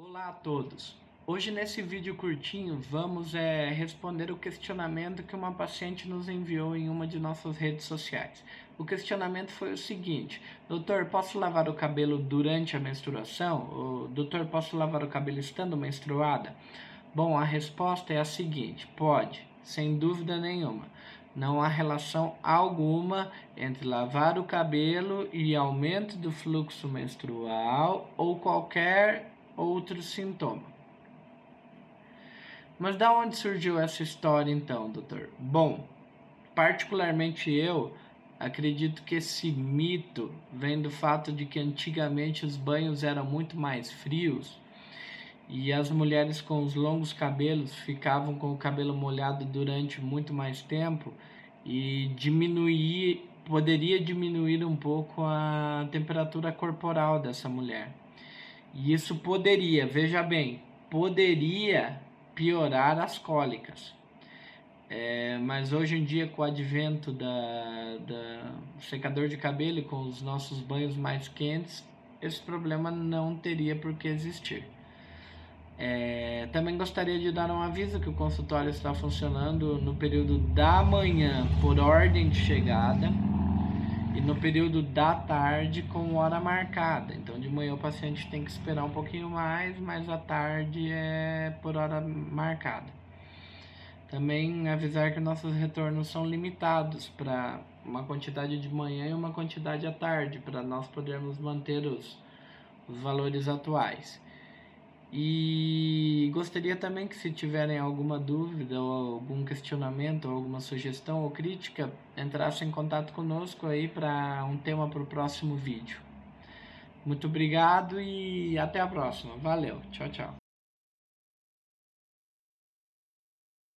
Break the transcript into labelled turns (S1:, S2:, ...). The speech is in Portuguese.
S1: Olá a todos! Hoje nesse vídeo curtinho vamos é, responder o questionamento que uma paciente nos enviou em uma de nossas redes sociais. O questionamento foi o seguinte, doutor, posso lavar o cabelo durante a menstruação? O, doutor, posso lavar o cabelo estando menstruada? Bom, a resposta é a seguinte, pode, sem dúvida nenhuma. Não há relação alguma entre lavar o cabelo e aumento do fluxo menstrual ou qualquer outro sintoma. Mas da onde surgiu essa história então, doutor? Bom, particularmente eu acredito que esse mito vem do fato de que antigamente os banhos eram muito mais frios e as mulheres com os longos cabelos ficavam com o cabelo molhado durante muito mais tempo e diminuir poderia diminuir um pouco a temperatura corporal dessa mulher. E isso poderia, veja bem, poderia piorar as cólicas. É, mas hoje em dia, com o advento da, da secador de cabelo e com os nossos banhos mais quentes, esse problema não teria por que existir. É, também gostaria de dar um aviso que o consultório está funcionando no período da manhã por ordem de chegada e no período da tarde com hora marcada. Então de manhã o paciente tem que esperar um pouquinho mais, mas à tarde é por hora marcada. Também avisar que nossos retornos são limitados para uma quantidade de manhã e uma quantidade à tarde, para nós podermos manter os, os valores atuais. E gostaria também que se tiverem alguma dúvida ou algum questionamento ou alguma sugestão ou crítica, entrassem em contato conosco aí para um tema para o próximo vídeo. Muito obrigado e até a próxima. Valeu. Tchau, tchau.